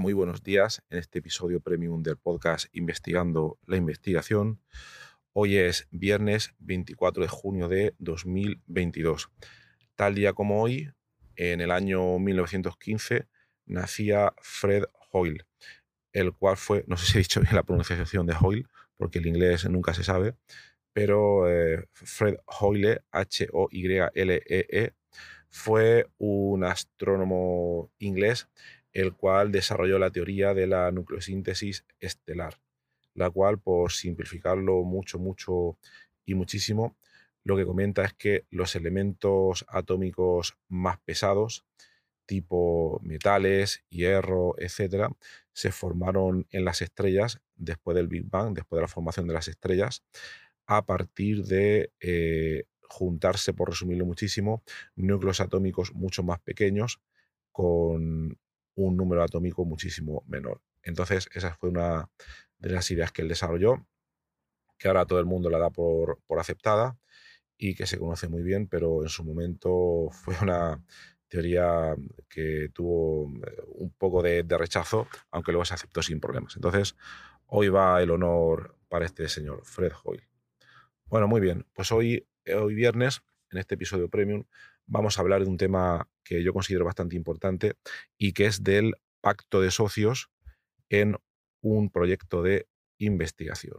Muy buenos días en este episodio premium del podcast Investigando la Investigación. Hoy es viernes 24 de junio de 2022. Tal día como hoy, en el año 1915, nacía Fred Hoyle, el cual fue, no sé si he dicho bien la pronunciación de Hoyle, porque el inglés nunca se sabe, pero eh, Fred Hoyle, H-O-Y-L-E-E, -E, fue un astrónomo inglés el cual desarrolló la teoría de la nucleosíntesis estelar, la cual, por simplificarlo mucho, mucho y muchísimo, lo que comenta es que los elementos atómicos más pesados, tipo metales, hierro, etc., se formaron en las estrellas después del Big Bang, después de la formación de las estrellas, a partir de eh, juntarse, por resumirlo muchísimo, núcleos atómicos mucho más pequeños con un número atómico muchísimo menor. Entonces, esa fue una de las ideas que él desarrolló, que ahora todo el mundo la da por, por aceptada y que se conoce muy bien, pero en su momento fue una teoría que tuvo eh, un poco de, de, rechazo, aunque luego se aceptó sin problemas. Entonces, hoy va el honor para este señor, Fred Hoyle. Bueno, muy bien, pues hoy, hoy viernes, en este episodio premium, vamos a hablar de un tema que yo considero bastante importante y que es del pacto de socios en un proyecto de investigación.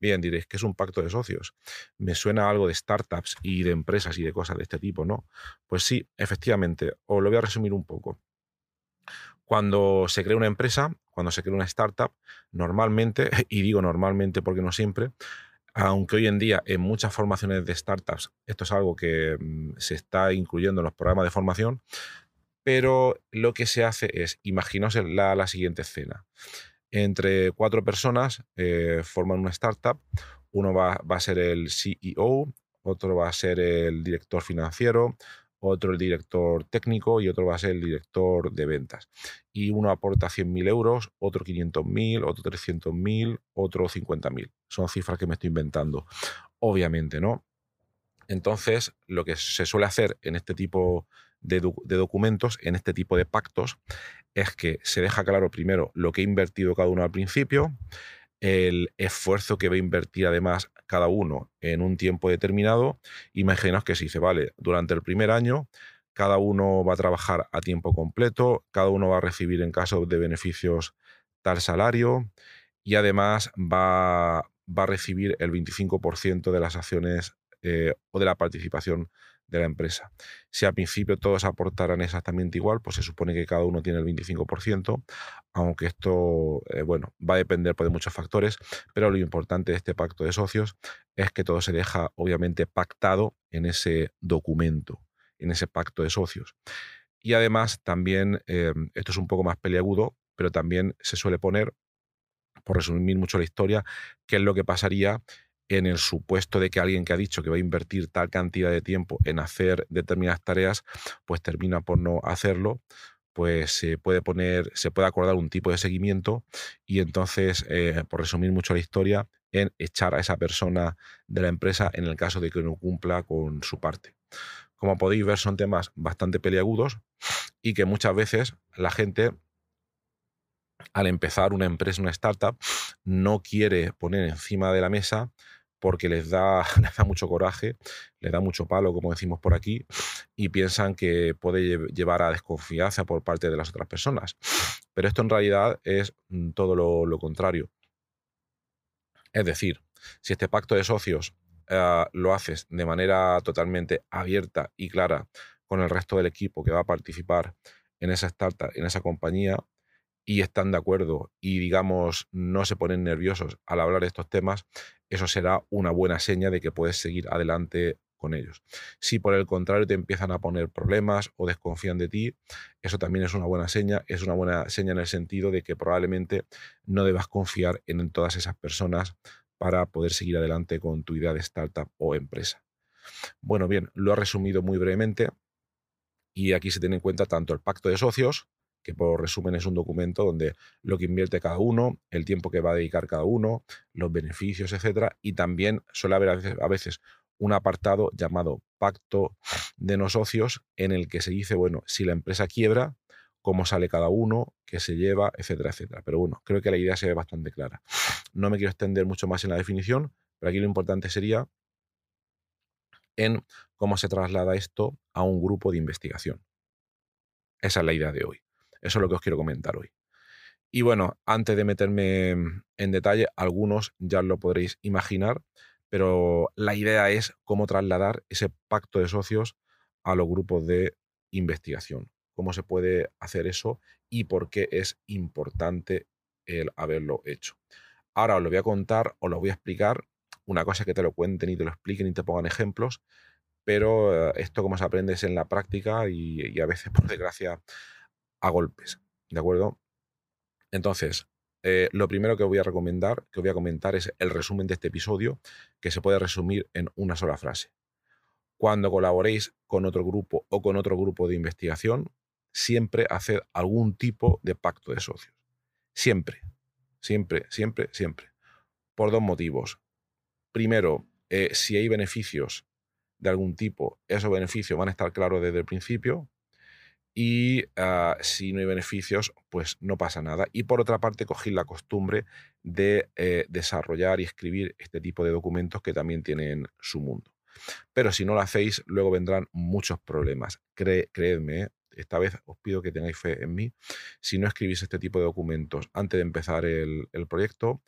Bien, diréis, ¿qué es un pacto de socios? Me suena algo de startups y de empresas y de cosas de este tipo, ¿no? Pues sí, efectivamente, os lo voy a resumir un poco. Cuando se crea una empresa, cuando se crea una startup, normalmente, y digo normalmente porque no siempre, aunque hoy en día en muchas formaciones de startups esto es algo que mm, se está incluyendo en los programas de formación, pero lo que se hace es, imaginaos la, siguiente escena. Entre cuatro personas eh, forman una startup, uno va a ser el CEO, otro va a ser el director financiero, otro el director técnico y otro va a ser el director de ventas. Y uno aporta 100.000 euros, otro 500.000, otro 300.000, otro 50.000. Son cifras que me estoy inventando, obviamente, ¿no? Entonces, lo que se suele hacer en este tipo de, de, documentos, en este tipo de pactos, es que se deja claro primero lo que ha invertido cada uno al principio, el esfuerzo que va a invertir además cada uno en un tiempo determinado. Imaginaos que se vale, durante el primer año cada uno va a trabajar a tiempo completo, cada uno va a recibir en caso de beneficios tal salario y además va, va a recibir el 25% de las acciones eh, o de la participación de la empresa. Si al principio todos aportaran exactamente igual, pues se supone que cada uno tiene el 25%, aunque esto, eh, bueno, va a depender pues, de muchos factores, pero lo importante de este pacto de socios es que todo se deja obviamente pactado en ese documento, en ese pacto de socios. Y además también, eh, esto es un poco más peliagudo, pero también se suele poner, por resumir mucho la historia, qué es lo que pasaría en el supuesto de que alguien que ha dicho que va a invertir tal cantidad de tiempo en hacer determinadas tareas, pues termina por no hacerlo, pues se puede poner, se puede acordar un tipo de seguimiento y entonces, eh, por resumir mucho la historia, en echar a esa persona de la empresa en el caso de que no cumpla con su parte. Como podéis ver, son temas bastante peliagudos y que muchas veces la gente al empezar una empresa, una startup, no quiere poner encima de la mesa porque les da, les da mucho coraje, les da mucho palo, como decimos por aquí, y piensan que puede llevar a desconfianza por parte de las otras personas. Pero esto en realidad es mm, todo lo, contrario. Es decir, si este pacto de socios eh, lo haces de manera totalmente abierta y clara con el resto del equipo que va a participar en esa startup, en esa compañía, y están de acuerdo y, digamos, no se ponen nerviosos al hablar de estos temas, eso será una buena seña de que puedes seguir adelante con ellos. Si por el contrario te empiezan a poner problemas o desconfían de ti, eso también es una buena seña, es una buena seña en el sentido de que probablemente no debas confiar en todas esas personas para poder seguir adelante con tu idea de startup o empresa. Bueno, bien, lo he resumido muy brevemente y aquí se tiene en cuenta tanto el pacto de socios, que por resumen es un documento donde lo que invierte cada uno, el tiempo que va a dedicar cada uno, los beneficios, etcétera, y también suele haber a veces, un apartado llamado pacto de no socios en el que se dice, bueno, si la empresa quiebra, cómo sale cada uno, qué se lleva, etcétera, etcétera. Pero bueno, creo que la idea se ve bastante clara. No me quiero extender mucho más en la definición, pero aquí lo importante sería en cómo se traslada esto a un grupo de investigación. Esa es la idea de hoy. Eso es lo que os quiero comentar hoy. Y bueno, antes de meterme en detalle, algunos ya lo podréis imaginar, pero la idea es cómo trasladar ese pacto de socios a los grupos de investigación. Cómo se puede hacer eso y por qué es importante el haberlo hecho. Ahora os lo voy a contar, os lo voy a explicar. Una cosa es que te lo cuenten y te lo expliquen y te pongan ejemplos, pero eh, esto como se aprende es en la práctica y, y a veces, por desgracia, a golpes. ¿De acuerdo? Entonces, eh, lo primero que voy a recomendar, que voy a comentar, es el resumen de este episodio, que se puede resumir en una sola frase. Cuando colaboréis con otro grupo o con otro grupo de investigación, siempre haced algún tipo de pacto de socios. Siempre, siempre, siempre, siempre. Por dos motivos. Primero, eh, si hay beneficios de algún tipo, esos beneficios van a estar claros desde el principio y ah, si no hay beneficios, pues no pasa nada. Y por otra parte, cogí la costumbre de eh, desarrollar y escribir este tipo de documentos que también tienen su mundo. Pero si no lo hacéis, luego vendrán muchos problemas. creedme, ¿eh? esta vez os pido que tengáis fe en mí. Si no escribís este tipo de documentos antes de empezar el proyecto,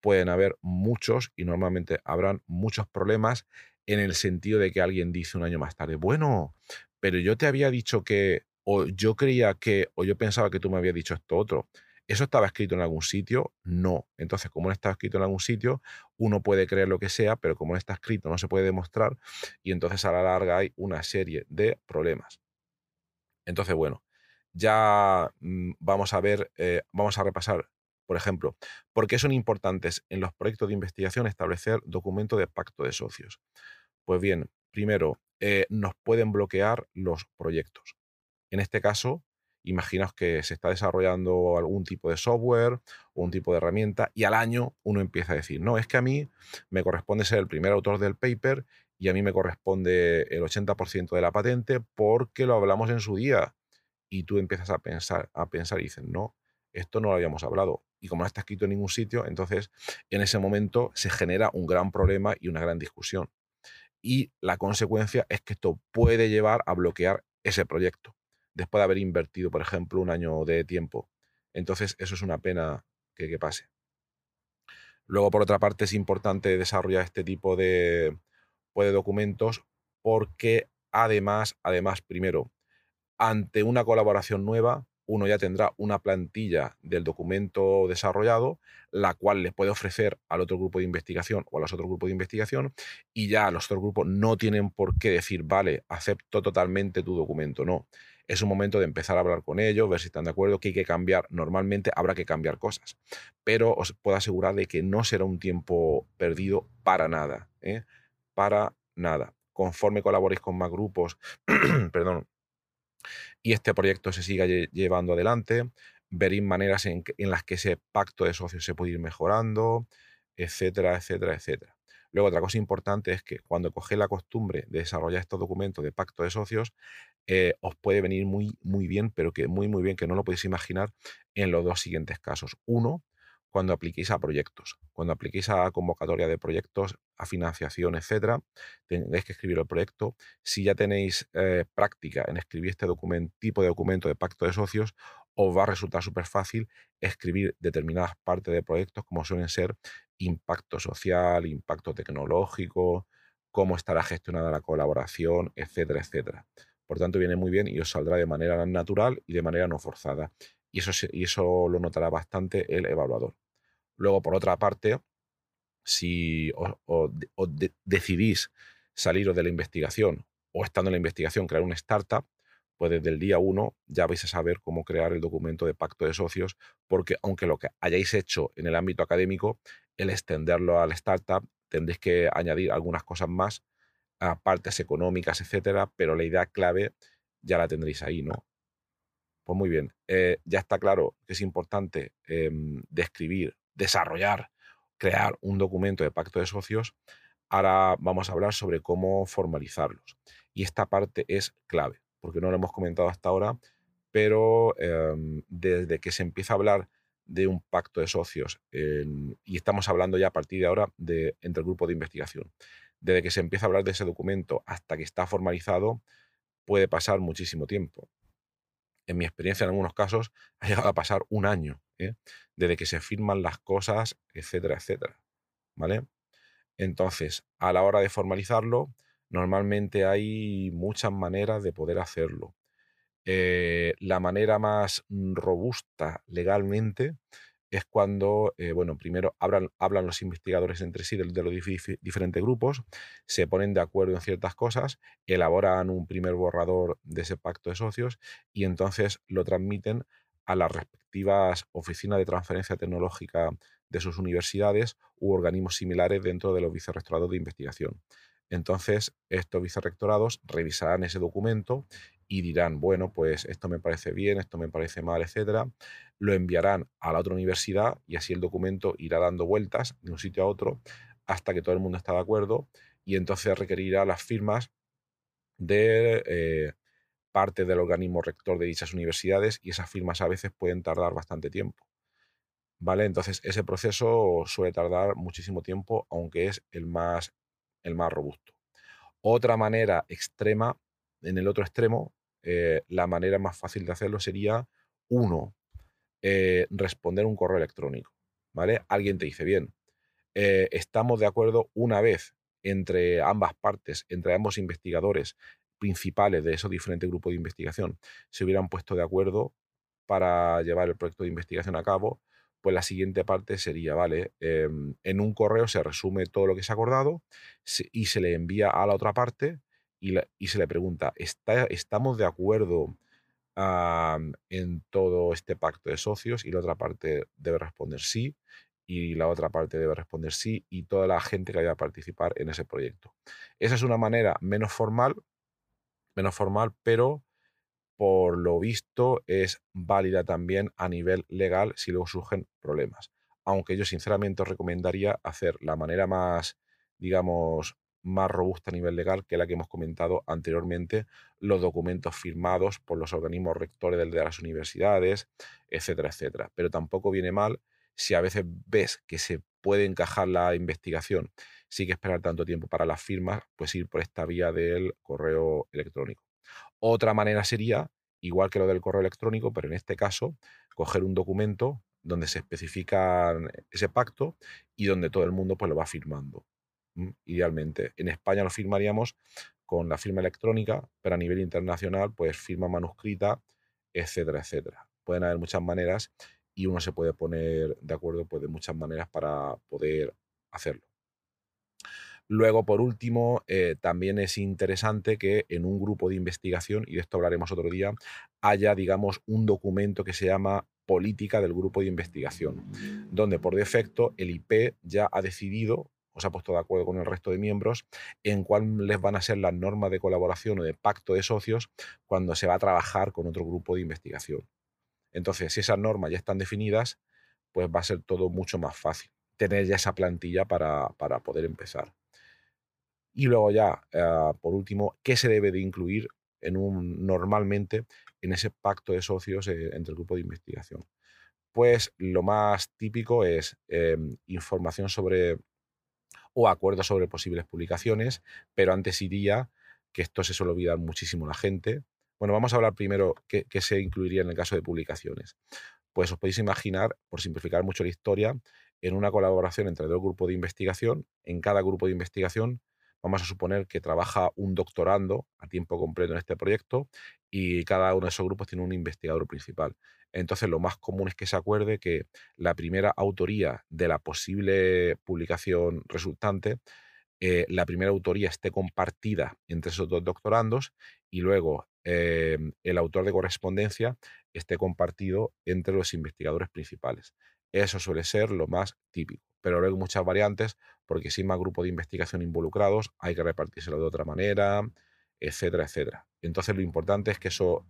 pueden haber muchos y normalmente habrán muchos problemas en el sentido de que alguien dice un año más tarde, bueno, pero yo te había dicho que o yo creía que, o yo pensaba que tú me habías dicho esto otro. ¿Eso estaba escrito en algún sitio? No. Entonces, como no está escrito en algún sitio, uno puede creer lo que sea, pero como no está escrito, no se puede demostrar, y entonces a la larga hay una serie de problemas. Entonces, bueno, ya mm, vamos a ver, eh, vamos a repasar, por ejemplo, por qué son importantes en los proyectos de investigación establecer documentos de pacto de socios. Pues bien, primero, eh, nos pueden bloquear los proyectos. En este caso, imaginaos que se está desarrollando algún tipo de software o un tipo de herramienta y al año uno empieza a decir, no, es que a mí me corresponde ser el primer autor del paper y a mí me corresponde el 80% de la patente porque lo hablamos en su día. Y tú empiezas a pensar, a pensar y dices, no, esto no lo habíamos hablado. Y como no está escrito en ningún sitio, entonces en ese momento se genera un gran problema y una gran discusión. Y la consecuencia es que esto puede llevar a bloquear ese proyecto después de haber invertido, por ejemplo, un año de tiempo. Entonces, eso es una pena que, pase. Luego, por otra parte, es importante desarrollar este tipo de, pues, de documentos porque además, además, primero, ante una colaboración nueva, uno ya tendrá una plantilla del documento desarrollado, la cual le puede ofrecer al otro grupo de investigación o a los otros grupos de investigación, y ya los otros grupos no tienen por qué decir, vale, acepto totalmente tu documento. No, es un momento de empezar a hablar con ellos, ver si están de acuerdo, que hay que cambiar. Normalmente habrá que cambiar cosas, pero os puedo asegurar de que no será un tiempo perdido para nada, ¿eh? para nada. Conforme colaboréis con más grupos, perdón, y este proyecto se siga llevando adelante, veréis maneras en, en las que ese pacto de socios se puede ir mejorando, etcétera, etcétera, etcétera. Luego, otra cosa importante es que cuando cogéis la costumbre de desarrollar estos documentos de pacto de socios, eh, os puede venir muy, muy bien, pero que muy, muy bien, que no lo podéis imaginar en los dos siguientes casos. Uno, cuando apliquéis a proyectos. Cuando apliquéis a convocatoria de proyectos, a financiación, etcétera, tenéis que escribir el proyecto. Si ya tenéis eh, práctica en escribir este documento, tipo de documento de pacto de socios, os va a resultar súper fácil escribir determinadas partes de proyectos, como suelen ser impacto social, impacto tecnológico, cómo estará gestionada la colaboración, etcétera, etcétera. Por tanto, viene muy bien y os saldrá de manera natural y de manera no forzada. Y eso, y eso lo notará bastante el evaluador. Luego, por otra parte, si os, decidís saliros de la investigación o estando en la investigación crear una startup, pues desde el día uno ya vais a saber cómo crear el documento de pacto de socios, porque aunque lo que hayáis hecho en el ámbito académico, el extenderlo a la startup, tendréis que añadir algunas cosas más, partes económicas, etcétera, pero la idea clave ya la tendréis ahí, ¿no? Pues muy bien, eh, ya está claro que es importante em, describir, desarrollar, crear un documento de pacto de socios. Ahora vamos a hablar sobre cómo formalizarlos. Y esta parte es clave, porque no lo hemos comentado hasta ahora, pero em, desde que se empieza a hablar de un pacto de socios, y estamos hablando ya a partir de ahora de, entre el grupo de investigación, desde que se empieza a hablar de ese documento hasta que está formalizado, puede pasar muchísimo tiempo. En mi experiencia, en algunos casos, ha llegado a pasar un año, ¿eh? desde que se firman las cosas, etcétera, etcétera. ¿Vale? Entonces, a la hora de formalizarlo, normalmente hay muchas maneras de poder hacerlo. Eh, la manera más robusta legalmente es cuando, eh, bueno, primero hablan, hablan, los investigadores entre sí de, los diferentes grupos, se ponen de acuerdo en ciertas cosas, elaboran un primer borrador de ese pacto de socios y entonces lo transmiten a las respectivas oficinas de transferencia tecnológica de sus universidades u organismos similares dentro de los vicerrectorados de investigación. Entonces, estos vicerrectorados revisarán ese documento y dirán, bueno, pues esto me parece bien, esto me parece mal, etcétera. Lo enviarán a la otra universidad y así el documento irá dando vueltas de un sitio a otro hasta que todo el mundo está de acuerdo y entonces requerirá las firmas de eh, parte del organismo rector de dichas universidades y esas firmas a veces pueden tardar bastante tiempo. ¿Vale? Entonces ese proceso suele tardar muchísimo tiempo, aunque es el más, el más robusto. Otra manera extrema, en el otro extremo, eh, la manera más fácil de hacerlo sería, uno, eh, responder un correo electrónico. ¿Vale? Alguien te dice, bien, eh, estamos de acuerdo una vez entre ambas partes, entre ambos investigadores principales de esos diferentes grupos de investigación, se hubieran puesto de acuerdo para llevar el proyecto de investigación a cabo, pues la siguiente parte sería, vale, em, en un correo se resume todo lo que se ha acordado y se le envía a la otra parte y, se le pregunta, ¿está, ¿estamos de acuerdo en todo este pacto de socios? Y la otra parte debe responder sí, y la otra parte debe responder sí, y toda la gente que vaya a participar en ese proyecto. Esa es una manera menos formal, menos formal, pero por lo visto es válida también a nivel legal si luego surgen problemas. Aunque yo sinceramente os recomendaría hacer la manera más, digamos, más robusta a nivel legal que la que hemos comentado anteriormente, los documentos firmados por los organismos rectores de las universidades, etcétera, etcétera. Pero tampoco viene mal si a veces ves que se puede encajar la investigación, sí que esperar tanto tiempo para las firmas, pues ir por esta vía del correo electrónico. Otra manera sería, igual que lo del correo electrónico, pero en este caso, coger un documento donde se especifica ese pacto y donde todo el mundo pues, lo va firmando. Mm, idealmente. En España lo firmaríamos con la firma electrónica, pero a nivel internacional, pues firma manuscrita, etcétera, etcétera. Pueden haber muchas maneras y uno se puede poner de acuerdo pues, de muchas maneras para poder hacerlo. Luego, por último, eh, también es interesante que en un grupo de investigación, y de esto hablaremos otro día, haya, digamos, un documento que se llama política del grupo de investigación, donde por defecto el IP ya ha decidido o se ha puesto de acuerdo con el resto de miembros en cuáles van a ser las normas de colaboración o de pacto de socios cuando se va a trabajar con otro grupo de investigación. Entonces, si esas normas ya están definidas, pues va a ser todo mucho más fácil tener ya esa plantilla para, poder empezar. Y luego ya, eh, por último, ¿qué se debe de incluir en un, normalmente en ese pacto de socios eh, entre el grupo de investigación? Pues lo más típico es em, información sobre o acuerdos sobre posibles publicaciones, pero antes iría, que esto se suele olvidar muchísimo la gente. Bueno, vamos a hablar primero qué, se incluiría en el caso de publicaciones. Pues os podéis imaginar, por simplificar mucho la historia, en una colaboración entre dos grupos de investigación. En cada grupo de investigación vamos a suponer que trabaja un doctorando a tiempo completo en este proyecto y cada uno de esos grupos tiene un investigador principal. Entonces, lo más común es que se acuerde que la primera autoría de la posible publicación resultante, eh, la primera autoría esté compartida entre esos dos doctorandos y luego em, el autor de correspondencia esté compartido entre los investigadores principales. Eso suele ser lo más típico, pero luego hay muchas variantes porque si hay más grupos de investigación involucrados hay que repartírselo de otra manera, etcétera, etcétera. Entonces lo importante es que eso,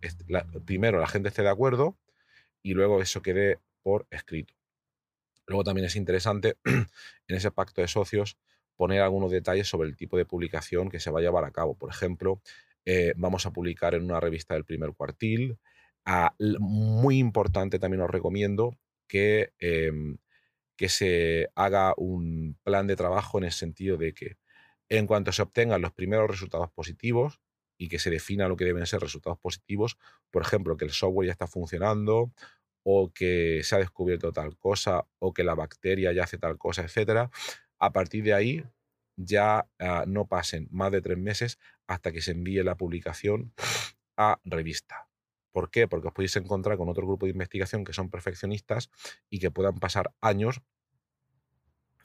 primero la gente esté de acuerdo y luego eso quede por escrito. Luego también es interesante en ese pacto de socios poner algunos detalles sobre el tipo de publicación que se va a llevar a cabo. Por ejemplo, eh, vamos a publicar en una revista del primer cuartil. Ah, muy importante también os recomiendo que, em, que se haga un plan de trabajo en el sentido de que en cuanto se obtengan los primeros resultados positivos y que se defina lo que deben ser resultados positivos, por ejemplo, que el software ya está funcionando o que se ha descubierto tal cosa o que la bacteria ya hace tal cosa, etcétera, a partir de ahí ya ah, no pasen más de tres meses hasta que se envíe la publicación a revista. ¿Por qué? Porque os podéis encontrar con otro grupo de investigación que son perfeccionistas y que puedan pasar años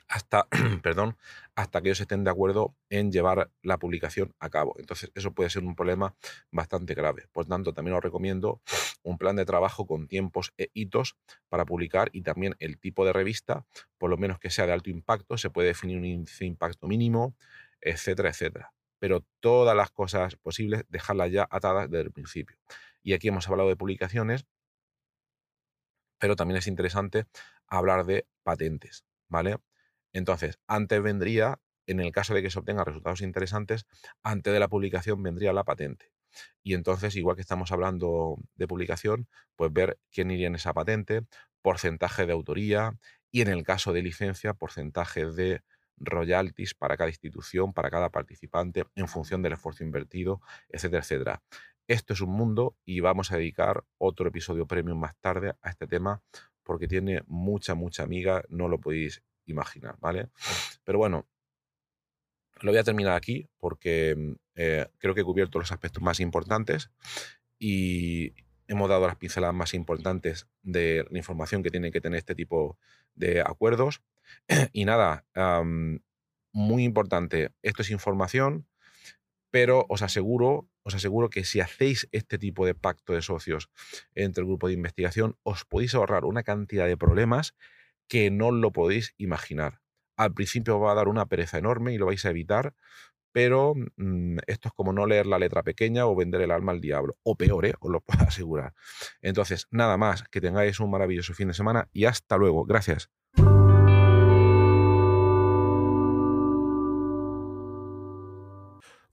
hasta, perdón, hasta que ellos estén de acuerdo en llevar la publicación a cabo. Entonces, eso puede ser un problema bastante grave. Por tanto, también os recomiendo un plan de trabajo con tiempos e hitos para publicar y también el tipo de revista, por lo menos que sea de alto impacto, se puede definir un índice de impacto mínimo, etcétera, etcétera. Pero todas las cosas posibles, dejarlas ya atadas desde el principio. Y aquí hemos hablado de publicaciones, pero también es interesante hablar de patentes, ¿vale? Entonces, antes vendría, en el caso de que se obtengan resultados interesantes, antes de la publicación vendría la patente. Y entonces, igual que estamos hablando de publicación, pues ver quién iría en esa patente, porcentaje de autoría y en el caso de licencia, porcentaje de royalties para cada institución, para cada participante, en función del esfuerzo invertido, etcétera, etcétera. Esto es un mundo y vamos a dedicar otro episodio premium más tarde a este tema porque tiene mucha, mucha amiga, no lo podéis imaginar, ¿vale? Pero bueno, lo voy a terminar aquí porque mm, eh, creo que he cubierto los aspectos más importantes y hemos dado las pinceladas más importantes de la información que tiene que tener este tipo de acuerdos. Y nada, muy importante, esto es información, pero os aseguro, os aseguro que si hacéis este tipo de pacto de socios entre el grupo de investigación, os podéis ahorrar una cantidad de problemas que no lo podéis imaginar. Al principio va a dar una pereza enorme y lo vais a evitar, pero mm, esto es como no leer la letra pequeña o vender el alma al diablo, o peor, ¿eh? os lo puedo asegurar. Entonces, nada más, que tengáis un maravilloso fin de semana y hasta luego. Gracias.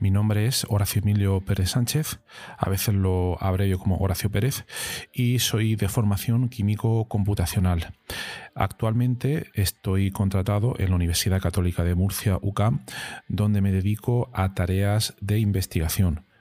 Mi nombre es Horacio Emilio Pérez Sánchez, a veces lo abrevio como Horacio Pérez, y soy de formación químico computacional. Actualmente estoy contratado en la Universidad Católica de Murcia, UCAM, donde me dedico a tareas de investigación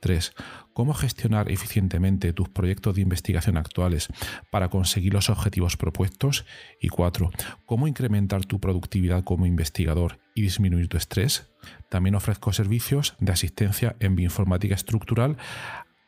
3. ¿Cómo gestionar eficientemente tus proyectos de investigación actuales para conseguir los objetivos propuestos? Y 4. ¿Cómo incrementar tu productividad como investigador y disminuir tu estrés? También ofrezco servicios de asistencia en bioinformática estructural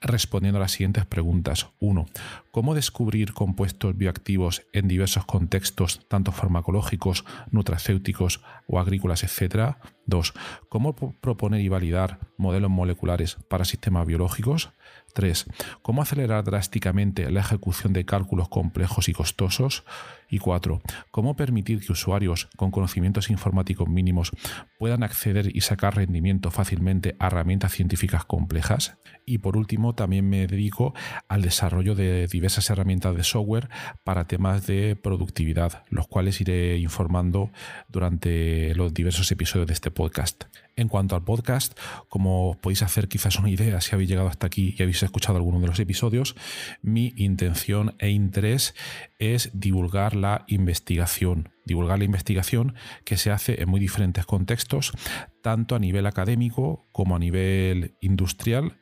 respondiendo a las siguientes preguntas. 1. ¿Cómo descubrir compuestos bioactivos en diversos contextos, tanto farmacológicos, nutracéuticos o agrícolas, etcétera? 2. ¿Cómo proponer y validar modelos moleculares para sistemas biológicos? 3. ¿Cómo acelerar drásticamente la ejecución de cálculos complejos y costosos? Y 4. ¿Cómo permitir que usuarios con conocimientos informáticos mínimos puedan acceder y sacar rendimiento fácilmente a herramientas científicas complejas? Y por último, también me dedico al desarrollo de diversas herramientas de software para temas de productividad, los cuales iré informando durante los diversos episodios de este podcast. En cuanto al podcast, como podéis hacer quizás una idea si habéis llegado hasta aquí y habéis escuchado alguno de los episodios, mi intención e interés es divulgar la investigación. Divulgar la investigación que se hace en muy diferentes contextos, tanto a nivel académico como a nivel industrial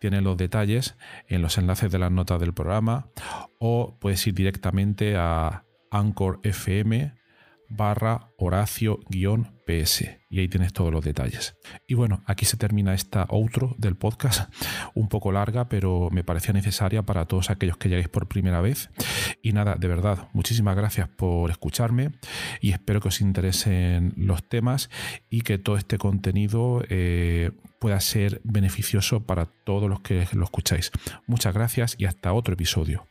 tiene los detalles en los enlaces de las notas del programa o puedes ir directamente a Anchor FM barra Horacio-PS y ahí tienes todos los detalles. Y bueno, aquí se termina esta outro del podcast, un poco larga, pero me parecía necesaria para todos aquellos que lleguéis por primera vez. Y nada, de verdad, muchísimas gracias por escucharme y espero que os interesen los temas y que todo este contenido eh, pueda ser beneficioso para todos los que lo escucháis. Muchas gracias y hasta otro episodio.